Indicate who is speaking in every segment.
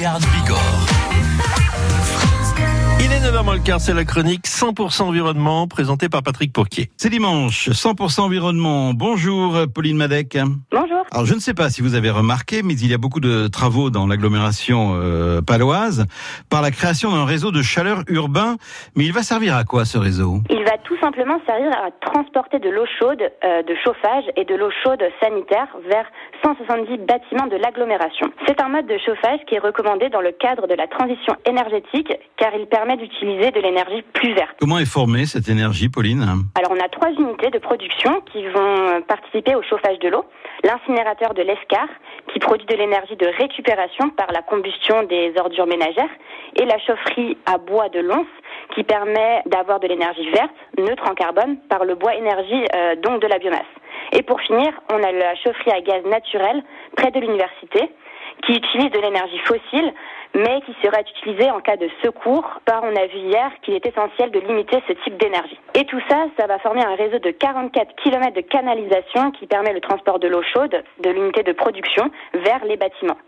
Speaker 1: Béarn Bigorre.
Speaker 2: Il est 9h moins le quart, c'est la chronique 100% environnement présentée par Patrick Pourquier.
Speaker 3: C'est dimanche, 100% environnement. Bonjour Pauline Madec.
Speaker 4: Bonjour.
Speaker 3: Alors je ne sais pas si vous avez remarqué, mais il y a beaucoup de travaux dans l'agglomération euh, paloise par la création d'un réseau de chaleur urbain. Mais il va servir à quoi ce réseau?
Speaker 4: Il va tout simplement servir à transporter de l'eau chaude, euh, de chauffage et de l'eau chaude sanitaire vers 170 bâtiments de l'agglomération. C'est un mode de chauffage qui est recommandé dans le cadre de la transition énergétique car il permet d'utiliser de l'énergie plus verte.
Speaker 3: Comment est formée cette énergie, Pauline?
Speaker 4: Alors on a trois unités de production qui vont participer au chauffage de l'eau. De l'Escar qui produit de l'énergie de récupération par la combustion des ordures ménagères et la chaufferie à bois de Lons qui permet d'avoir de l'énergie verte, neutre en carbone, par le bois énergie, euh, donc de la biomasse. Et pour finir, on a la chaufferie à gaz naturel près de l'université qui utilise de l'énergie fossile, mais qui sera utilisée en cas de secours, car on a vu hier qu'il est essentiel de limiter ce type d'énergie. Et tout ça, ça va former un réseau de 44 km de canalisation qui permet le transport de l'eau chaude de l'unité de production vers les bâtiments.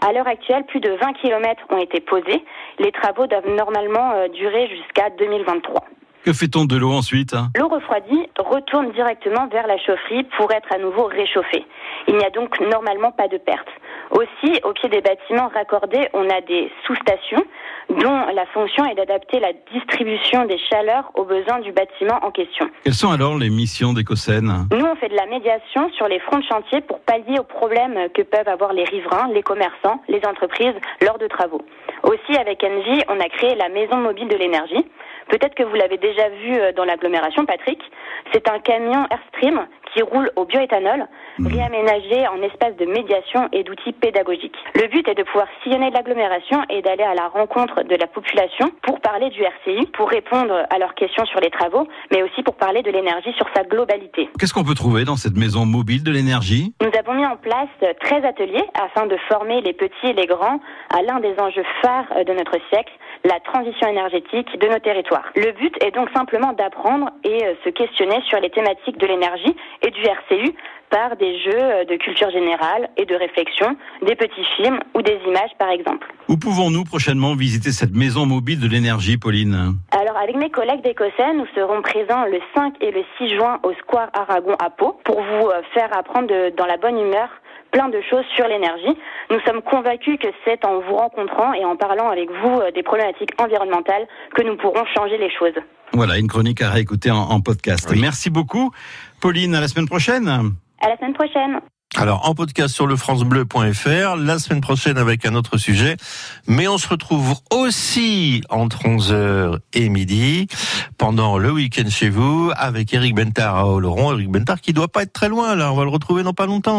Speaker 4: À l'heure actuelle, plus de 20 km ont été posés. Les travaux doivent normalement euh, durer jusqu'à 2023.
Speaker 3: Que fait-on de l'eau ensuite
Speaker 4: L'eau refroidie retourne directement vers la chaufferie pour être à nouveau réchauffée. Il n'y a donc normalement pas de perte. Aussi, au pied des bâtiments raccordés, on a des sous-stations dont la fonction est d'adapter la distribution des chaleurs aux besoins du bâtiment en question.
Speaker 3: Quelles sont alors les missions d'Ecocène
Speaker 4: Nous, on fait de la médiation sur les fronts de chantier pour pallier aux problèmes que peuvent avoir les riverains, les commerçants, les entreprises lors de travaux. Aussi, avec Engie, on a créé la maison mobile de l'énergie. Peut-être que vous l'avez déjà vu euh, dans l'agglomération, Patrick. C'est un camion Airstream qui roule au bioéthanol, réaménagé en espace de médiation et d'outils pédagogiques. Le but est de pouvoir sillonner l'agglomération et d'aller à la rencontre de la population pour parler du RCI, pour répondre à leurs questions sur les travaux, mais aussi pour parler de l'énergie sur sa globalité.
Speaker 3: Qu'est-ce qu'on peut trouver dans cette maison mobile de l'énergie?
Speaker 4: Nous avons mis en place 13 ateliers afin de former les petits et les grands à l'un des enjeux phares de notre siècle, la transition énergétique de nos territoires. Le but est donc simplement d'apprendre et se questionner sur les thématiques de l'énergie et du RCU par des jeux de culture générale et de réflexion, des petits films ou des images par exemple.
Speaker 3: Où pouvons-nous prochainement visiter cette maison mobile de l'énergie, Pauline
Speaker 4: Alors avec mes collègues d'Écossais, nous serons présents le 5 et le 6 juin au Square Aragon à Pau pour vous faire apprendre de, dans la bonne humeur plein de choses sur l'énergie. Nous sommes convaincus que c'est en vous rencontrant et en parlant avec vous des problématiques environnementales que nous pourrons changer les choses.
Speaker 3: Voilà, une chronique à réécouter en, en podcast. Oui. Merci beaucoup. Pauline, à la semaine prochaine.
Speaker 4: À la semaine prochaine.
Speaker 2: Alors, en podcast sur le francebleu.fr, la semaine prochaine avec un autre sujet. Mais on se retrouve aussi entre 11h et midi pendant le week-end chez vous avec Eric Bentard à Oloron. Eric Bentard qui doit pas être très loin là. On va le retrouver dans pas longtemps.